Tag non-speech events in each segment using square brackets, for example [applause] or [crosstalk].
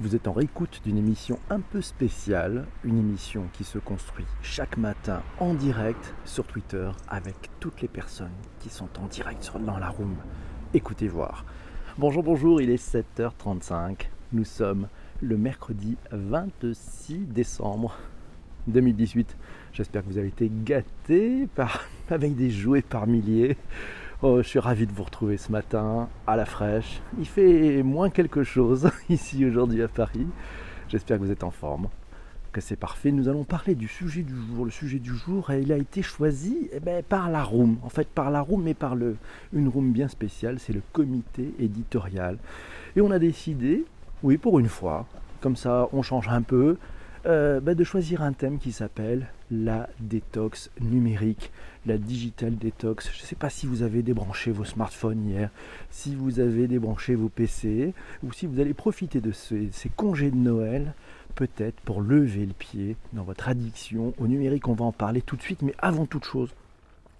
Vous êtes en réécoute d'une émission un peu spéciale, une émission qui se construit chaque matin en direct sur Twitter avec toutes les personnes qui sont en direct dans la room. Écoutez voir. Bonjour, bonjour, il est 7h35. Nous sommes le mercredi 26 décembre 2018. J'espère que vous avez été gâtés [laughs] avec des jouets par milliers. Oh, je suis ravi de vous retrouver ce matin à la fraîche. Il fait moins quelque chose [laughs] ici aujourd'hui à Paris. J'espère que vous êtes en forme, que c'est parfait. Nous allons parler du sujet du jour. Le sujet du jour, il a été choisi eh ben, par la room. En fait, par la room, mais par le, une room bien spéciale. C'est le comité éditorial. Et on a décidé, oui, pour une fois, comme ça, on change un peu, euh, ben, de choisir un thème qui s'appelle la détox numérique, la digital détox. Je ne sais pas si vous avez débranché vos smartphones hier, si vous avez débranché vos PC, ou si vous allez profiter de ces congés de Noël, peut-être pour lever le pied dans votre addiction au numérique. On va en parler tout de suite, mais avant toute chose,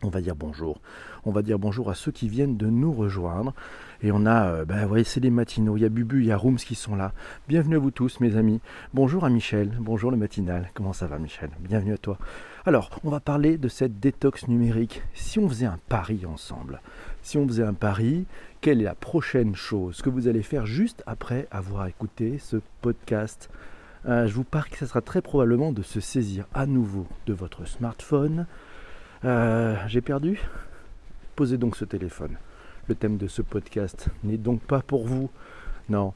on va dire bonjour. On va dire bonjour à ceux qui viennent de nous rejoindre. Et on a, euh, vous voyez, c'est les matinaux. Il y a Bubu, il y a Rooms qui sont là. Bienvenue à vous tous, mes amis. Bonjour à Michel. Bonjour le matinal. Comment ça va, Michel? Bienvenue à toi. Alors, on va parler de cette détox numérique. Si on faisait un pari ensemble, si on faisait un pari, quelle est la prochaine chose que vous allez faire juste après avoir écouté ce podcast? Euh, Je vous parie que ce sera très probablement de se saisir à nouveau de votre smartphone. Euh, J'ai perdu? Posez donc ce téléphone. Le thème de ce podcast n'est donc pas pour vous. Non.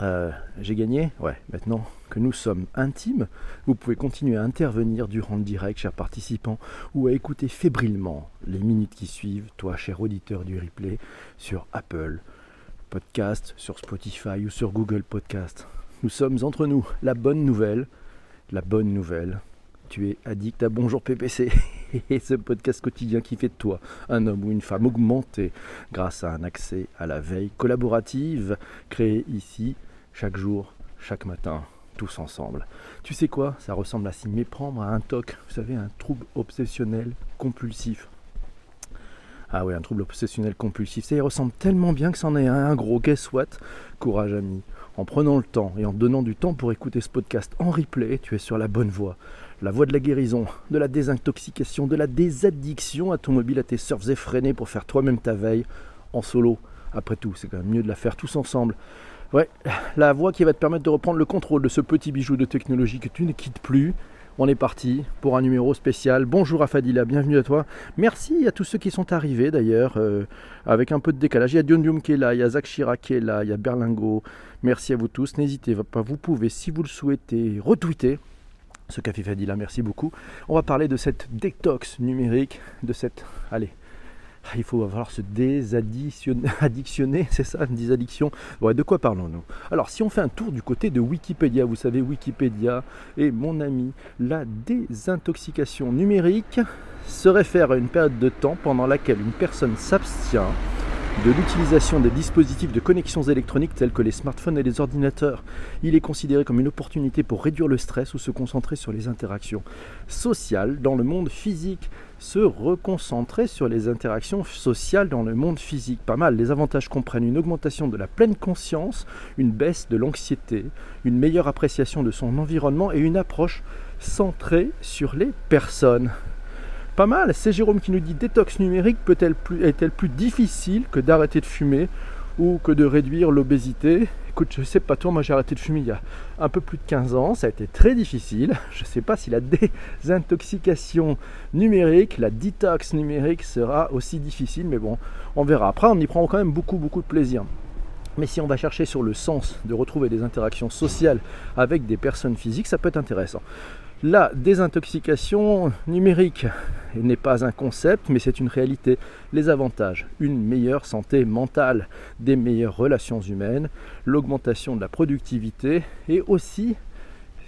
Euh, J'ai gagné Ouais, maintenant que nous sommes intimes, vous pouvez continuer à intervenir durant le direct, chers participants, ou à écouter fébrilement les minutes qui suivent, toi, cher auditeur du replay, sur Apple Podcast, sur Spotify ou sur Google Podcast. Nous sommes entre nous. La bonne nouvelle, la bonne nouvelle, tu es addict à Bonjour PPC [laughs] et ce podcast quotidien qui fait de toi un homme ou une femme augmenté grâce à un accès à la veille collaborative créée ici chaque jour, chaque matin, tous ensemble. Tu sais quoi? Ça ressemble à s'y méprendre à un TOC, vous savez, un trouble obsessionnel compulsif. Ah oui, un trouble obsessionnel compulsif. Ça y ressemble tellement bien que c'en est un gros. Guess what? Courage ami. En prenant le temps et en donnant du temps pour écouter ce podcast en replay, tu es sur la bonne voie la voie de la guérison, de la désintoxication, de la désaddiction à ton mobile, à tes surfs effrénés pour faire toi-même ta veille en solo. Après tout, c'est quand même mieux de la faire tous ensemble. Ouais, la voie qui va te permettre de reprendre le contrôle de ce petit bijou de technologie que tu ne quittes plus. On est parti pour un numéro spécial. Bonjour à Fadila, bienvenue à toi. Merci à tous ceux qui sont arrivés d'ailleurs, euh, avec un peu de décalage. Il y a Dion qui est là, il y a Zach Chirac qui est là, il y a Berlingo. Merci à vous tous. N'hésitez pas, vous pouvez, si vous le souhaitez, retweeter ce café Fadila, merci beaucoup. On va parler de cette détox numérique, de cette. Allez, il faut avoir se désaddictionner, [laughs] c'est ça, une désaddiction. Ouais, de quoi parlons-nous? Alors, si on fait un tour du côté de Wikipédia, vous savez, Wikipédia est mon ami, la désintoxication numérique se réfère à une période de temps pendant laquelle une personne s'abstient de l'utilisation des dispositifs de connexions électroniques tels que les smartphones et les ordinateurs. Il est considéré comme une opportunité pour réduire le stress ou se concentrer sur les interactions sociales dans le monde physique. Se reconcentrer sur les interactions sociales dans le monde physique. Pas mal. Les avantages comprennent une augmentation de la pleine conscience, une baisse de l'anxiété, une meilleure appréciation de son environnement et une approche centrée sur les personnes. Pas mal. C'est Jérôme qui nous dit détox numérique peut-elle plus, est-elle plus difficile que d'arrêter de fumer ou que de réduire l'obésité? Écoute, je sais pas toi, moi j'ai arrêté de fumer il y a un peu plus de 15 ans, ça a été très difficile. [laughs] Je sais pas si la désintoxication numérique, la detox numérique sera aussi difficile, mais bon, on verra. Après, on y prend quand même beaucoup, beaucoup de plaisir. Mais si on va chercher sur le sens de retrouver des interactions sociales avec des personnes physiques, ça peut être intéressant. La désintoxication numérique n'est pas un concept, mais c'est une réalité. Les avantages, une meilleure santé mentale, des meilleures relations humaines, l'augmentation de la productivité et aussi,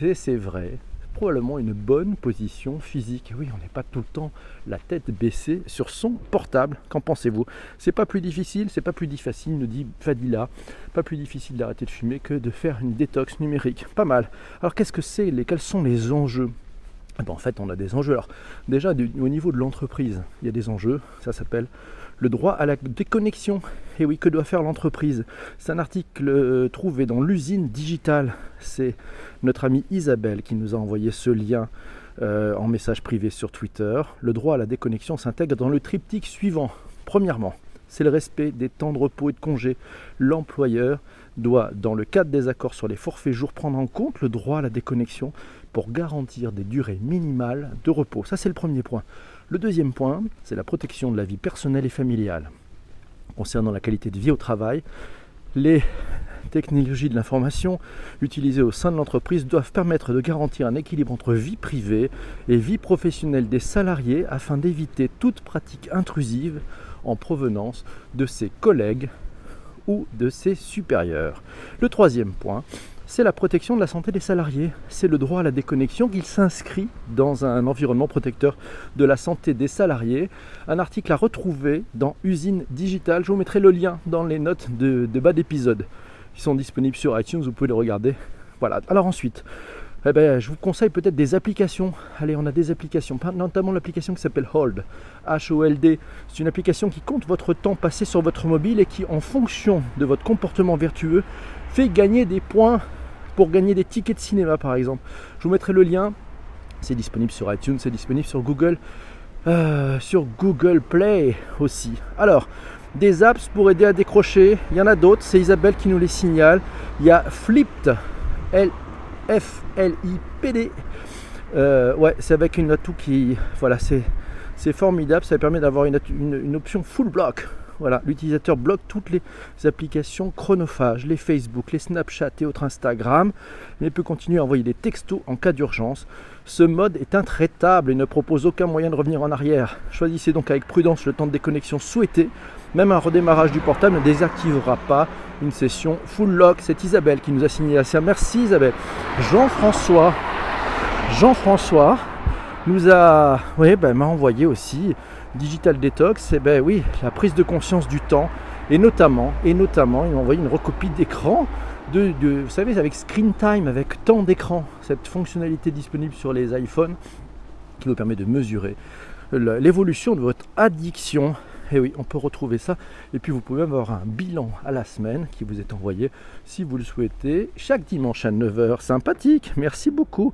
et c'est vrai, probablement une bonne position physique. Oui, on n'est pas tout le temps la tête baissée sur son portable. Qu'en pensez-vous? C'est pas plus difficile, c'est pas plus difficile, nous dit Fadila, pas plus difficile d'arrêter de fumer que de faire une détox numérique. Pas mal. Alors qu'est-ce que c'est Quels sont les enjeux? Ben, en fait, on a des enjeux. Alors, déjà, au niveau de l'entreprise, il y a des enjeux. Ça s'appelle Le droit à la déconnexion. Et oui, que doit faire l'entreprise? C'est un article euh, trouvé dans l'usine digitale. C'est notre amie Isabelle qui nous a envoyé ce lien euh, en message privé sur Twitter. Le droit à la déconnexion s'intègre dans le triptyque suivant. Premièrement, c'est le respect des temps de repos et de congés. L'employeur doit, dans le cadre des accords sur les forfaits jours, prendre en compte le droit à la déconnexion pour garantir des durées minimales de repos. Ça, c'est le premier point. Le deuxième point, c'est la protection de la vie personnelle et familiale. Concernant la qualité de vie au travail, les technologies de l'information utilisées au sein de l'entreprise doivent permettre de garantir un équilibre entre vie privée et vie professionnelle des salariés afin d'éviter toute pratique intrusive en provenance de ses collègues ou de ses supérieurs. Le troisième point, c'est la protection de la santé des salariés. C'est le droit à la déconnexion qu'il s'inscrit dans un environnement protecteur de la santé des salariés. Un article à retrouver dans Usine Digitale. Je vous mettrai le lien dans les notes de, bas d'épisode. Ils sont disponibles sur iTunes, vous pouvez les regarder. Voilà. Alors ensuite, eh ben, je vous conseille peut-être des applications. Allez, on a des applications, notamment l'application qui s'appelle Hold, H-O-L-D. C'est une application qui compte votre temps passé sur votre mobile et qui, en fonction de votre comportement vertueux, fait gagner des points pour gagner des tickets de cinéma, par exemple. Je vous mettrai le lien. C'est disponible sur iTunes, c'est disponible sur Google, euh, sur Google Play aussi. Alors, des apps pour aider à décrocher. Il y en a d'autres, c'est Isabelle qui nous les signale. Il y a Flipped, L F-L-I-P-D. Euh, ouais, c'est avec une atout qui. Voilà, c'est, formidable. Ça permet d'avoir une, une, option full block. Voilà, l'utilisateur bloque toutes les applications chronophages, les Facebook, les Snapchat et autres Instagram, mais peut continuer à envoyer des textos en cas d'urgence. Ce mode est intraitable et ne propose aucun moyen de revenir en arrière. Choisissez donc avec prudence le temps de déconnexion souhaité. Même un redémarrage du portable ne désactivera pas une session full lock. C'est Isabelle qui nous a signé ça. Merci Isabelle. Jean-François, Jean-François nous a, oui, ben, m'a envoyé aussi Digital Detox. Et ben oui, la prise de conscience du temps et notamment, et notamment, il m'a envoyé une recopie d'écran de, vous savez, avec Screen Time, avec temps d'écran, cette fonctionnalité disponible sur les iPhones qui vous permet de mesurer l'évolution de votre addiction. Et oui, on peut retrouver ça. Et puis vous pouvez avoir un bilan à la semaine qui vous est envoyé si vous le souhaitez chaque dimanche à 9h. Sympathique, merci beaucoup.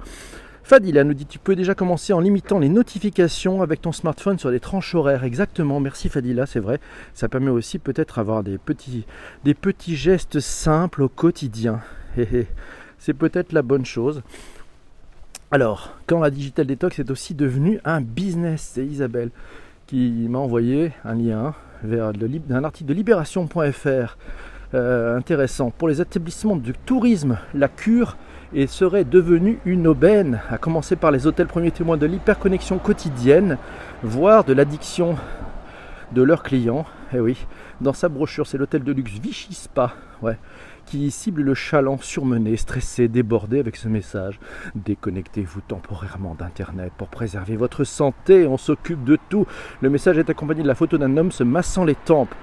Fadila nous dit tu peux déjà commencer en limitant les notifications avec ton smartphone sur des tranches horaires. Exactement, merci Fadila, c'est vrai. Ça permet aussi peut-être d'avoir des petits, des petits gestes simples au quotidien. c'est peut-être la bonne chose. Alors, quand la Digital Detox est aussi devenu un business, c'est Isabelle qui m'a envoyé un lien vers un article de libération.fr euh, intéressant. Pour les établissements de tourisme, la cure et serait devenu une aubaine, à commencer par les hôtels premiers témoins de l'hyperconnexion quotidienne, voire de l'addiction de leurs clients. Eh oui, dans sa brochure, c'est l'hôtel de luxe Vichy Spa, ouais, qui cible le chaland surmené, stressé, débordé avec ce message. Déconnectez-vous temporairement d'Internet pour préserver votre santé, on s'occupe de tout. Le message est accompagné de la photo d'un homme se massant les tempes.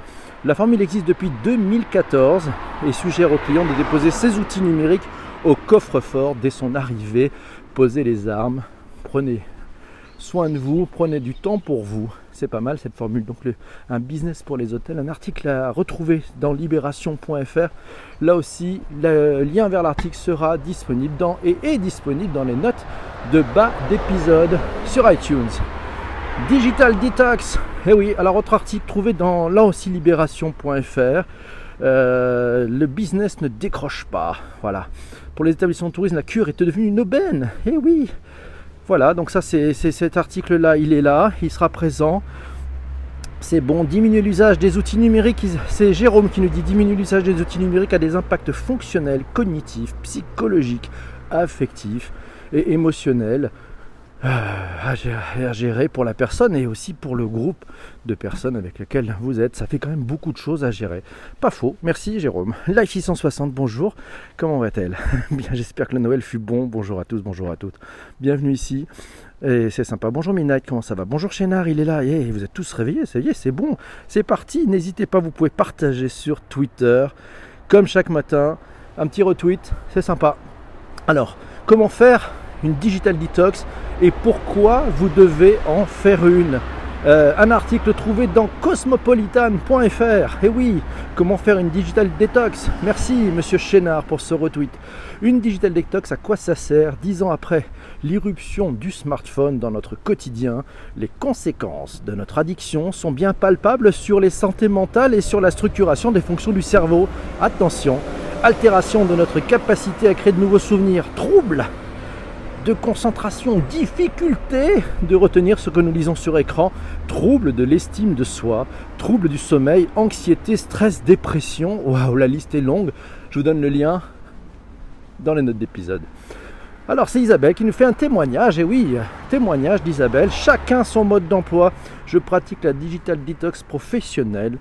La formule existe depuis 2014 et suggère aux clients de déposer ses outils numériques au coffre-fort dès son arrivée. Posez les armes, prenez soin de vous, prenez du temps pour vous. C'est pas mal cette formule. Donc un business pour les hôtels, un article à retrouver dans libération.fr. Là aussi, le lien vers l'article sera disponible dans et est disponible dans les notes de bas d'épisode sur iTunes. Digital Detox. Eh oui, alors autre article trouvé dans là aussi libération.fr. Euh, le business ne décroche pas. Voilà. Pour les établissements de tourisme, la cure est devenue une aubaine. Eh oui. Voilà, donc ça c'est cet article-là, il est là, il sera présent. C'est bon, diminuer l'usage des outils numériques. C'est Jérôme qui nous dit diminuer l'usage des outils numériques a des impacts fonctionnels, cognitifs, psychologiques, affectifs et émotionnels à gérer pour la personne et aussi pour le groupe de personnes avec lesquelles vous êtes. Ça fait quand même beaucoup de choses à gérer. Pas faux. Merci Jérôme. Life 660, bonjour. Comment va-t-elle? [laughs] Bien, j'espère que le Noël fut bon. Bonjour à tous, bonjour à toutes. Bienvenue ici. Et c'est sympa. Bonjour Midnight, comment ça va? Bonjour Chénard, il est là. Et vous êtes tous réveillés, ça y est, c'est bon. C'est parti. N'hésitez pas, vous pouvez partager sur Twitter. Comme chaque matin, un petit retweet, c'est sympa. Alors, comment faire une digital detox et pourquoi vous devez en faire une. Euh, un article trouvé dans cosmopolitan.fr. Et oui, comment faire une digital detox? Merci monsieur Chénard pour ce retweet. Une digital detox, à quoi ça sert? Dix ans après l'irruption du smartphone dans notre quotidien, les conséquences de notre addiction sont bien palpables sur les santé mentales et sur la structuration des fonctions du cerveau. Attention, altération de notre capacité à créer de nouveaux souvenirs, troubles de concentration, difficulté de retenir ce que nous lisons sur écran, troubles de l'estime de soi, troubles du sommeil, anxiété, stress, dépression. Waouh, la liste est longue. Je vous donne le lien dans les notes d'épisode. Alors c'est Isabelle qui nous fait un témoignage, et oui, témoignage d'Isabelle, chacun son mode d'emploi. Je pratique la digital detox professionnelle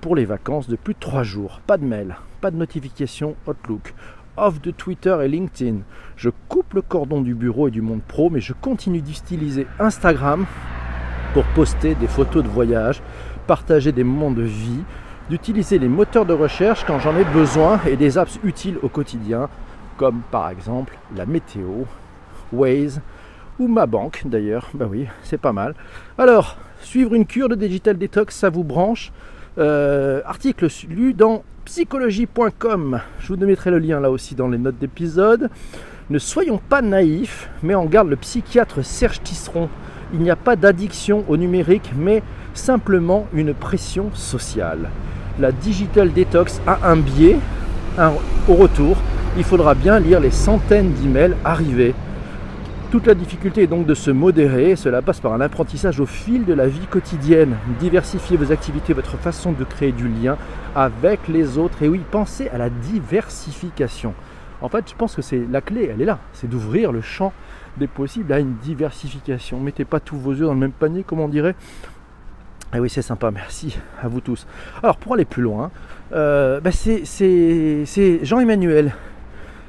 pour les vacances de plus de 3 jours. Pas de mail, pas de notification Outlook, off de Twitter et LinkedIn. Je coupe le cordon du bureau et du monde pro, mais je continue d'utiliser Instagram pour poster des photos de voyage, partager des moments de vie, d'utiliser les moteurs de recherche quand j'en ai besoin et des apps utiles au quotidien, comme par exemple la météo, Waze ou ma banque d'ailleurs. Bah oui, c'est pas mal. Alors, suivre une cure de digital detox, ça vous branche? Euh, Article lu dans psychologie.com. Je vous mettrai le lien là aussi dans les notes d'épisode. Ne soyons pas naïfs, mais en garde le psychiatre Serge Tisseron. Il n'y a pas d'addiction au numérique, mais simplement une pression sociale. La digital detox a un biais. au retour, il faudra bien lire les centaines d'emails arrivés toute la difficulté est donc de se modérer, cela passe par un apprentissage au fil de la vie quotidienne. Diversifiez vos activités, votre façon de créer du lien avec les autres. Et oui, pensez à la diversification. En fait, je pense que c'est la clé, elle est là, c'est d'ouvrir le champ des possibles à une diversification. Mettez pas tous vos œufs dans le même panier, comme on dirait. Et eh oui, c'est sympa, merci à vous tous. Alors, pour aller plus loin, euh, bah, c'est Jean-Emmanuel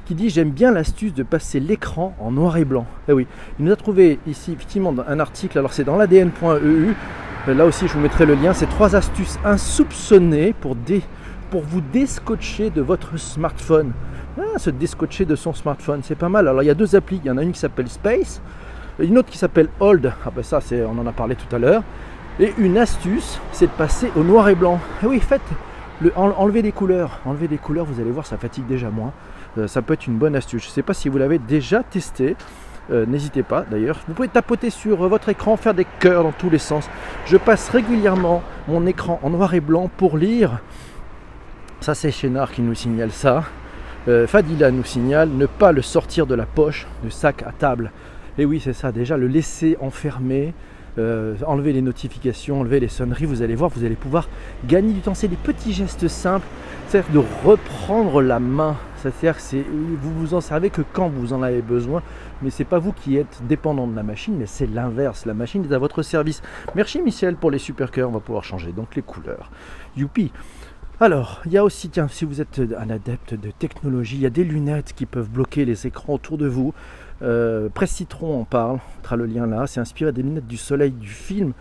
qui dit j'aime bien l'astuce de passer l'écran en noir et blanc. Eh oui, il nous a trouvé ici effectivement un article, alors c'est dans l'ADN.eu, euh, là aussi je vous mettrai le lien, c'est trois astuces insoupçonnées pour, pour vous déscotcher de votre smartphone. Ah, se déscotcher de son smartphone, c'est pas mal. Alors il y a deux applis, il y en a une qui s'appelle Space, une autre qui s'appelle Hold, ah ben ça c'est, on en a parlé tout à l'heure, et une astuce, c'est de passer au noir et blanc. Eh oui, faites, le, enlevez des couleurs, enlevez des couleurs, vous allez voir, ça fatigue déjà moins. Euh, ça peut être une bonne astuce. Je ne sais pas si vous l'avez déjà testé. Euh, n'hésitez pas d'ailleurs. Vous pouvez tapoter sur votre écran, faire des cœurs dans tous les sens. Je passe régulièrement mon écran en noir et blanc pour lire. Ça c'est Chénard qui nous signale ça. Euh, Fadila nous signale ne pas le sortir de la poche, du sac à table. Et oui c'est ça, déjà le laisser enfermé, enlever les notifications, enlever les sonneries, vous allez voir, vous allez pouvoir gagner du temps. C'est des petits gestes simples, c'est-à-dire de reprendre la main c'est-à-dire que vous vous en servez que quand vous en avez besoin, mais c'est pas vous qui êtes dépendant de la machine, mais c'est l'inverse. La machine est à votre service. Merci Michel pour les super cœurs. On va pouvoir changer donc les couleurs. Youpi. Alors, il y a aussi, tiens, si vous êtes un adepte de technologie, il y a des lunettes qui peuvent bloquer les écrans autour de vous. Euh, Presse Citron en parle, on mettra le lien là. C'est inspiré des lunettes du soleil du film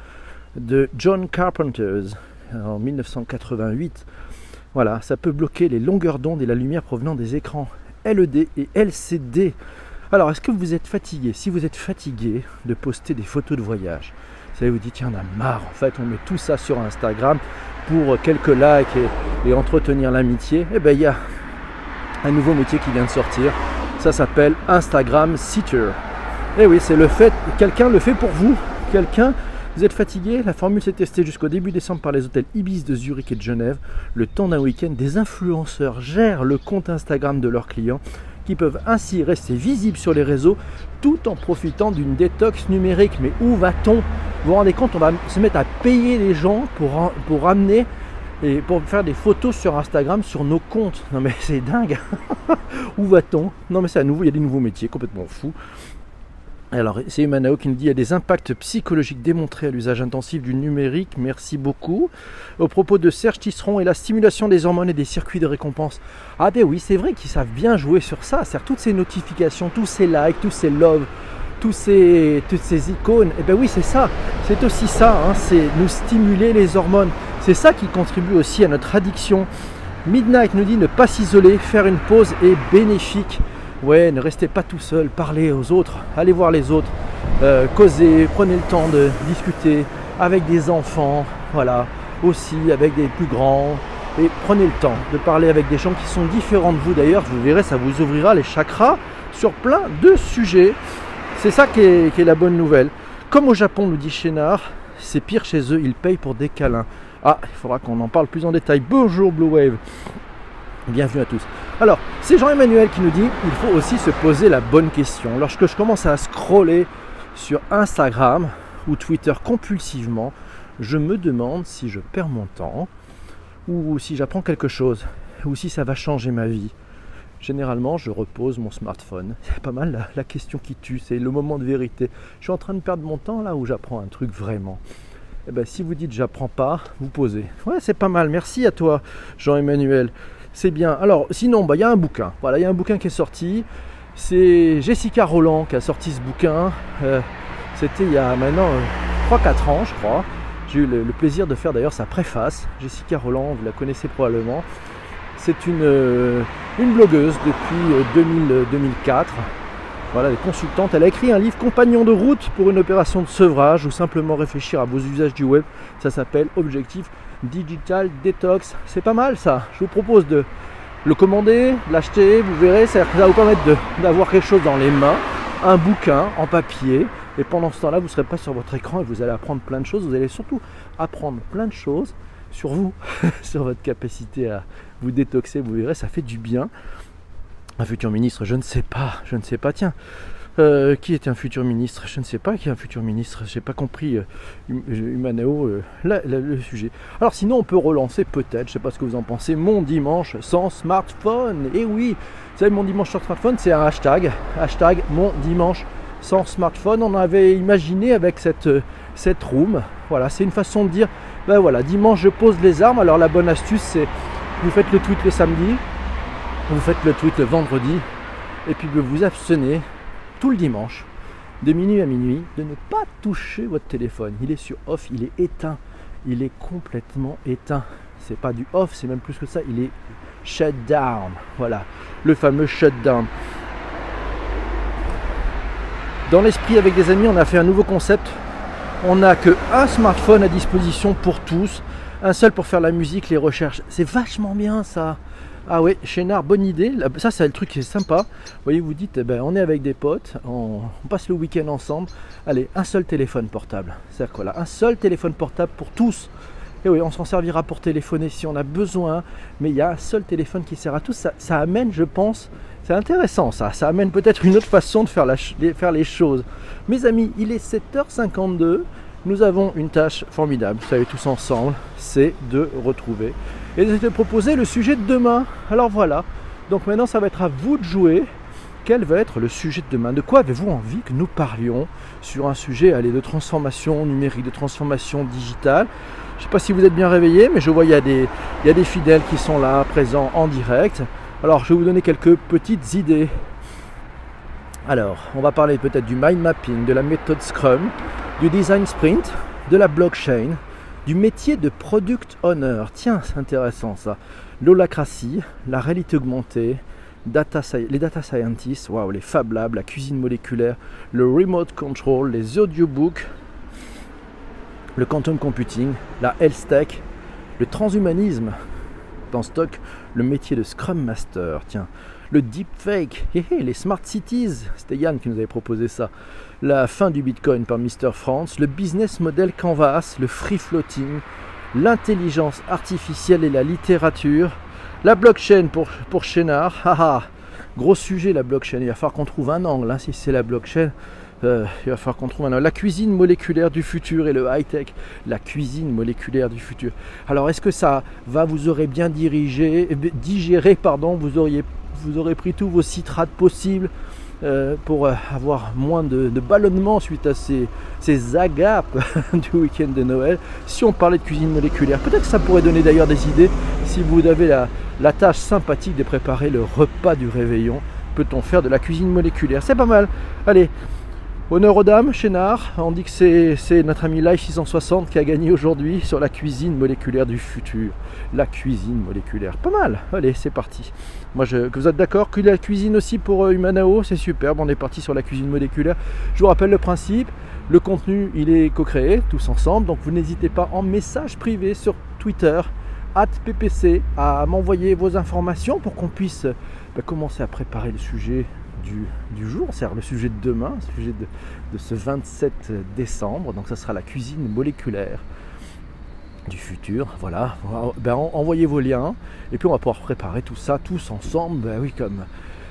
de John Carpenters en 1988. Voilà, ça peut bloquer les longueurs d'onde et la lumière provenant des écrans LED et LCD. Alors, est-ce que vous êtes fatigué? Si vous êtes fatigué de poster des photos de voyage, vous savez, vous dites, tiens, on a marre, en fait, on met tout ça sur Instagram pour quelques likes et, entretenir l'amitié. Eh bien, il y a un nouveau métier qui vient de sortir. Ça s'appelle Instagram Sitter. Eh oui, c'est le fait, quelqu'un le fait pour vous. Quelqu'un vous êtes fatigué? La formule s'est testée jusqu'au début décembre par les hôtels Ibis de Zurich et de Genève. Le temps d'un week-end, des influenceurs gèrent le compte Instagram de leurs clients qui peuvent ainsi rester visibles sur les réseaux tout en profitant d'une détox numérique. Mais où va-t-on? Vous vous rendez compte, on va se mettre à payer les gens pour, pour amener et pour faire des photos sur Instagram sur nos comptes. Non mais [laughs] c'est dingue. [laughs] où va-t-on? Non mais c'est à nouveau, il y a des nouveaux métiers complètement fous. Alors, c'est Humanao qui nous dit qu'il y a des impacts psychologiques démontrés à l'usage intensif du numérique. Merci beaucoup. Au propos de Serge Tisseron et la stimulation des hormones et des circuits de récompense. Ah, ben oui, c'est vrai qu'ils savent bien jouer sur ça. C'est-à-dire toutes ces notifications, tous ces likes, tous ces loves, toutes ces icônes. Eh ben oui, c'est ça. C'est aussi ça. Hein. c'est nous stimuler les hormones. C'est ça qui contribue aussi à notre addiction. Midnight nous dit ne pas s'isoler, faire une pause est bénéfique. Ouais, ne restez pas tout seul, parlez aux autres, allez voir les autres, euh, causez, prenez le temps de discuter, avec des enfants, voilà, aussi avec des plus grands. Et prenez le temps de parler avec des gens qui sont différents de vous d'ailleurs, vous verrez, ça vous ouvrira les chakras sur plein de sujets. C'est ça qui est, la bonne nouvelle. Comme au Japon, nous dit Chénard, c'est pire chez eux, ils payent pour des câlins. Ah, il faudra qu'on en parle plus en détail. Bonjour Blue Wave. Bienvenue à tous. Alors, c'est Jean-Emmanuel qui nous dit il faut aussi se poser la bonne question. Lorsque je commence à scroller sur Instagram ou Twitter compulsivement, je me demande si je perds mon temps ou si j'apprends quelque chose ou si ça va changer ma vie. Généralement, je repose mon smartphone. [laughs] C'est pas mal la, question qui tue, c'est le moment de vérité. Je suis en train de perdre mon temps là où j'apprends un truc vraiment. Eh ben, si vous dites j'apprends pas, vous posez. Ouais, c'est pas mal. Merci à toi, Jean-Emmanuel. C'est bien. Alors, sinon, bah, il y a un bouquin. Voilà, il y a un bouquin qui est sorti. C'est Jessica Roland qui a sorti ce bouquin. Euh, C'était il y a maintenant 3-4 euh, ans, je crois. J'ai eu le, plaisir de faire d'ailleurs sa préface. Jessica Roland, vous la connaissez probablement. C'est une, euh, une, blogueuse depuis 2000, euh, 2004. Voilà, elle est consultante. Elle a écrit un livre Compagnon de route pour une opération de sevrage ou simplement réfléchir à vos usages du web. Ça s'appelle Objectif Digital Detox. C'est pas mal ça. Je vous propose de le commander, l'acheter. Vous verrez, ça va vous permettre d'avoir quelque chose dans les mains. Un bouquin en papier. Et pendant ce temps-là, vous ne serez pas sur votre écran et vous allez apprendre plein de choses. Vous allez surtout apprendre plein de choses sur vous, [laughs] sur votre capacité à vous détoxer. Vous verrez, ça fait du bien. Un futur ministre, je ne sais pas, je ne sais pas. Tiens, euh, qui est un futur ministre? Je ne sais pas qui est un futur ministre. J'ai pas compris euh, Humaneo euh, là, là, le sujet. Alors sinon, on peut relancer peut-être. Je sais pas ce que vous en pensez. Mon dimanche sans smartphone. Et oui, vous savez, mon dimanche sans smartphone, c'est un hashtag. Hashtag mon dimanche sans smartphone. On avait imaginé avec cette cette room. Voilà, c'est une façon de dire. Ben voilà, dimanche je pose les armes. Alors la bonne astuce, c'est vous faites le tweet le samedi, vous faites le tweet le vendredi, et puis vous vous abstenez tout le dimanche, de minuit à minuit, de ne pas toucher votre téléphone. Il est sur off, il est éteint. Il est complètement éteint. C'est pas du off, c'est même plus que ça. Il est shut down. Voilà, le fameux shutdown. Dans l'esprit avec des amis, on a fait un nouveau concept. On n'a que un smartphone à disposition pour tous, un seul pour faire la musique, les recherches. C'est vachement bien ça. Ah oui, Chénard, bonne idée. Ça, c'est le truc qui est sympa. Vous voyez, vous dites, eh ben, on est avec des potes, on, passe le week-end ensemble. Allez, un seul téléphone portable. C'est-à-dire quoi là Un seul téléphone portable pour tous. Et oui, on s'en servira pour téléphoner si on a besoin, mais il y a un seul téléphone qui sert à tous. Ça, ça amène, je pense, c'est intéressant ça. Ça amène peut-être une autre façon de faire, la, faire les choses. Mes amis, il est 7h52 nous avons une tâche formidable, vous savez tous ensemble, c'est de retrouver et de proposer le sujet de demain. Alors voilà, donc maintenant ça va être à vous de jouer. Quel va être le sujet de demain? De quoi avez-vous envie que nous parlions sur un sujet de transformation numérique, de transformation digitale? Je ne sais pas si vous êtes bien réveillés, mais je vois il y, y a des fidèles qui sont là, présents en direct. Alors je vais vous donner quelques petites idées. Alors, on va parler peut-être du mind mapping, de la méthode Scrum, du design sprint, de la blockchain, du métier de product owner. Tiens, c'est intéressant ça. L'holacratie, la réalité augmentée, les data scientists, wow, les Fab Labs, la cuisine moléculaire, le remote control, les audiobooks, le quantum computing, la health tech, le transhumanisme. Dans stock, le métier de Scrum Master. Tiens, le deepfake, les smart cities, c'était Yann qui nous avait proposé ça, la fin du Bitcoin par Mr. France, le business model Canvas, le free floating, l'intelligence artificielle et la littérature, la blockchain pour, pour Chénard, [laughs] haha, gros sujet la blockchain, il va falloir qu'on trouve un angle, hein, si c'est la blockchain. Euh, il va falloir qu'on trouve un angle. La cuisine moléculaire du futur et le high-tech. La cuisine moléculaire du futur. Alors, est-ce que ça va, vous aurez bien dirigé, digéré, pardon, vous auriez vous aurez pris tous vos citrates possibles euh, pour avoir moins de, ballonnement suite à ces, agapes [laughs] du week-end de Noël. Si on parlait de cuisine moléculaire, peut-être que ça pourrait donner d'ailleurs des idées si vous avez la, la tâche sympathique de préparer le repas du réveillon. Peut-on faire de la cuisine moléculaire? C'est pas mal. Allez, Honneur aux dames, Chénard. On dit que c'est notre ami Life 660 qui a gagné aujourd'hui sur la cuisine moléculaire du futur. La cuisine moléculaire. Pas mal. Allez, c'est parti. Moi, je, que vous êtes d'accord que la cuisine aussi pour euh, Humanao, c'est superbe. On est parti sur la cuisine moléculaire. Je vous rappelle le principe. Le contenu, il est co-créé tous ensemble. Donc, vous n'hésitez pas en message privé sur Twitter, ppc, à m'envoyer vos informations pour qu'on puisse bah, commencer à préparer le sujet du, jour, c'est-à-dire le sujet de demain, le sujet de, ce 27 décembre. Donc ça sera la cuisine moléculaire du futur. Voilà, ben, envoyez vos liens et puis on va pouvoir préparer tout ça tous ensemble. Ben oui, comme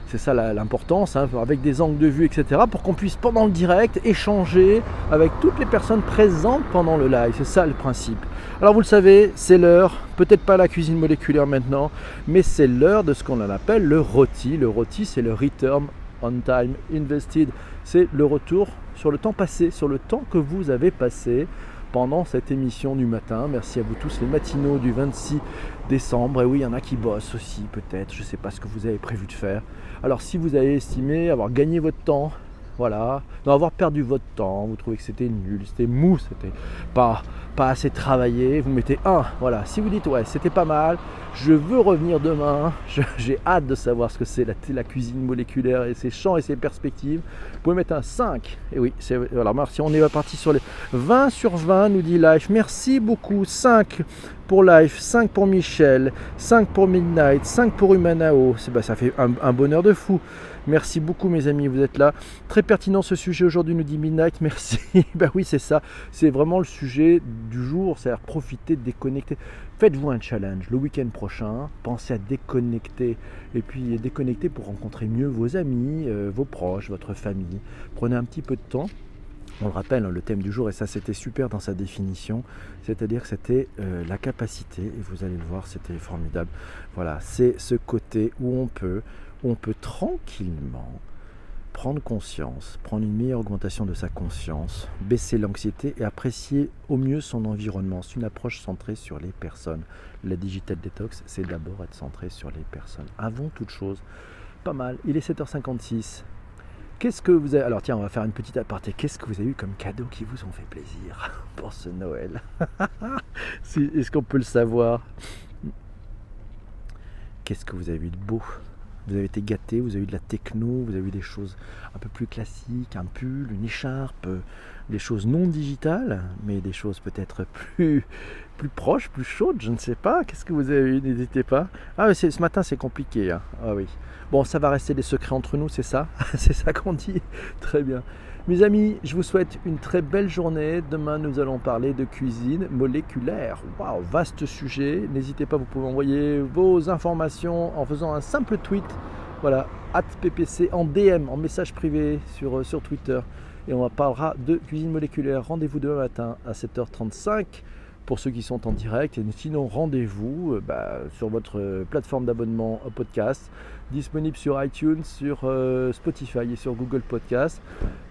c'est ça l'importance, hein, avec des angles de vue, etc., pour qu'on puisse pendant le direct échanger avec toutes les personnes présentes pendant le live. C'est ça le principe. Alors vous le savez, c'est l'heure, peut-être pas la cuisine moléculaire maintenant, mais c'est l'heure de ce qu'on appelle le rôti. Le rôti, c'est le return on time invested. C'est le retour sur le temps passé, sur le temps que vous avez passé cette émission du matin. Merci à vous tous, les matinaux du 26 décembre. Et oui, il y en a qui bossent aussi, peut-être. Je ne sais pas ce que vous avez prévu de faire. Alors, si vous avez estimé avoir gagné votre temps, voilà, avoir perdu votre temps, vous trouvez que c'était nul, c'était mou, c'était pas, pas assez travaillé, vous mettez un. Voilà, si vous dites ouais, c'était pas mal, je veux revenir demain, [laughs] j'ai hâte de savoir ce que c'est la, la, cuisine moléculaire et ses champs et ses perspectives, vous pouvez mettre un 5. Et oui, c'est voilà, merci, on est parti sur les 20 sur 20, nous dit Life. Merci beaucoup, 5 pour Life, 5 pour Michel, 5 pour Midnight, 5 pour Humanao. Bah, ça fait un bonheur de fou. Merci beaucoup mes amis, vous êtes là. Très pertinent ce sujet aujourd'hui, nous dit Midnight. [laughs] Merci. ben oui, c'est ça. C'est vraiment le sujet du jour, c'est-à-dire profiter, déconnecter. Faites-vous un challenge le week-end prochain. Pensez à déconnecter et puis déconnecter pour rencontrer mieux vos amis, euh, vos proches, votre famille. Prenez un petit peu de temps. On le rappelle, hein, le thème du jour, et ça c'était super dans sa définition, c'est-à-dire c'était euh, la capacité, et vous allez le voir, c'était formidable. Voilà, c'est ce côté où on peut on peut tranquillement prendre conscience, prendre une meilleure augmentation de sa conscience, baisser l'anxiété et apprécier au mieux son environnement. C'est une approche centrée sur les personnes. La digital detox, c'est d'abord être centré sur les personnes. Avant toute chose, pas mal. Il est 7h56. Qu'est-ce que vous avez. Alors tiens, on va faire une petite aparté. Qu'est-ce que vous avez eu comme cadeau qui vous ont fait plaisir [laughs] pour ce Noël? [laughs] Est-ce qu'on peut le savoir? Qu'est-ce que vous avez eu de beau? Vous avez été gâté, vous avez eu de la techno, vous avez eu des choses un peu plus classiques, un pull, une écharpe, euh, des choses non digitales, mais des choses peut-être plus, plus proches, plus chaudes, je ne sais pas. Qu'est-ce que vous avez eu? N'hésitez pas. Ah, ce matin c'est compliqué. Hein. Ah oui. Bon, ça va rester des secrets entre nous, c'est ça? [laughs] C'est ça qu'on dit Très bien. Mes amis, je vous souhaite une très belle journée. Demain, nous allons parler de cuisine moléculaire. Waouh, vaste sujet. N'hésitez pas, vous pouvez envoyer vos informations en faisant un simple tweet. Voilà, ppc en DM, en message privé sur, euh, sur Twitter. Et on parlera de cuisine moléculaire. Rendez-vous demain matin à 7h35 pour ceux qui sont en direct. Et sinon, rendez-vous euh, bah, sur votre euh, plateforme d'abonnement au podcast, disponible sur iTunes, sur euh, Spotify et sur Google Podcast.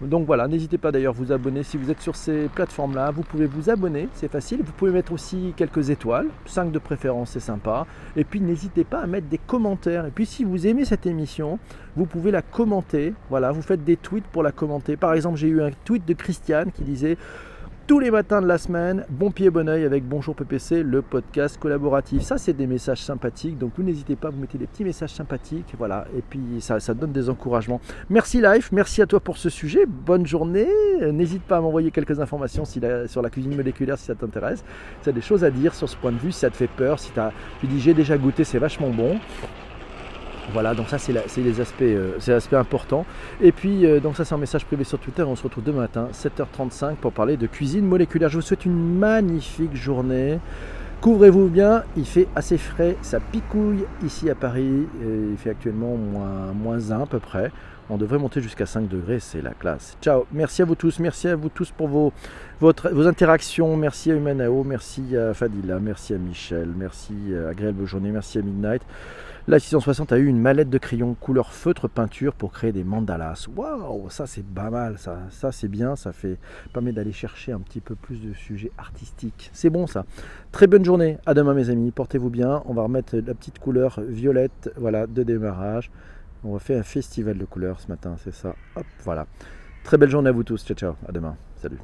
Donc voilà, n'hésitez pas d'ailleurs à vous abonner. Si vous êtes sur ces plateformes-là, vous pouvez vous abonner, c'est facile. Vous pouvez mettre aussi quelques étoiles, 5 de préférence, c'est sympa. Et puis n'hésitez pas à mettre des commentaires. Et puis si vous aimez cette émission, vous pouvez la commenter. Voilà, vous faites des tweets pour la commenter. Par exemple, j'ai eu un tweet de Christiane qui disait tous les matins de la semaine. Bon pied, bon oeil avec Bonjour PPC, le podcast collaboratif. Ça, c'est des messages sympathiques. Donc, vous n'hésitez pas, vous mettez des petits messages sympathiques. Voilà. Et puis, ça, ça donne des encouragements. Merci, Life. Merci à toi pour ce sujet. Bonne journée. N'hésite pas à m'envoyer quelques informations sur la cuisine moléculaire si ça t'intéresse. Si tu as des choses à dire sur ce point de vue, si ça te fait peur, si as, tu dis j'ai déjà goûté, c'est vachement bon. Voilà, donc ça c'est les aspects, euh, l'aspect important. Et puis euh, donc ça c'est un message privé sur Twitter. On se retrouve demain matin 7h35 pour parler de cuisine moléculaire. Je vous souhaite une magnifique journée. Couvrez-vous bien, il fait assez frais, ça picouille ici à Paris. il fait actuellement moins, moins 1 à peu près. On devrait monter jusqu'à 5 degrés, c'est la classe. Ciao, merci à vous tous, merci à vous tous pour vos, vos interactions. Merci à Humanao, merci à Fadila, merci à Michel, merci à Agréable Journée, merci à Midnight. La 660 a eu une mallette de crayon couleur feutre peinture pour créer des mandalas. Waouh, ça c'est pas mal, ça, c'est bien, ça fait permet d'aller chercher un petit peu plus de sujets artistiques. C'est bon ça. Très bonne journée, à demain mes amis, portez-vous bien. On va remettre la petite couleur violette, voilà, de démarrage. On va faire un festival de couleurs ce matin, c'est ça. Hop, voilà. Très belle journée à vous tous. Ciao, ciao. À demain. Salut.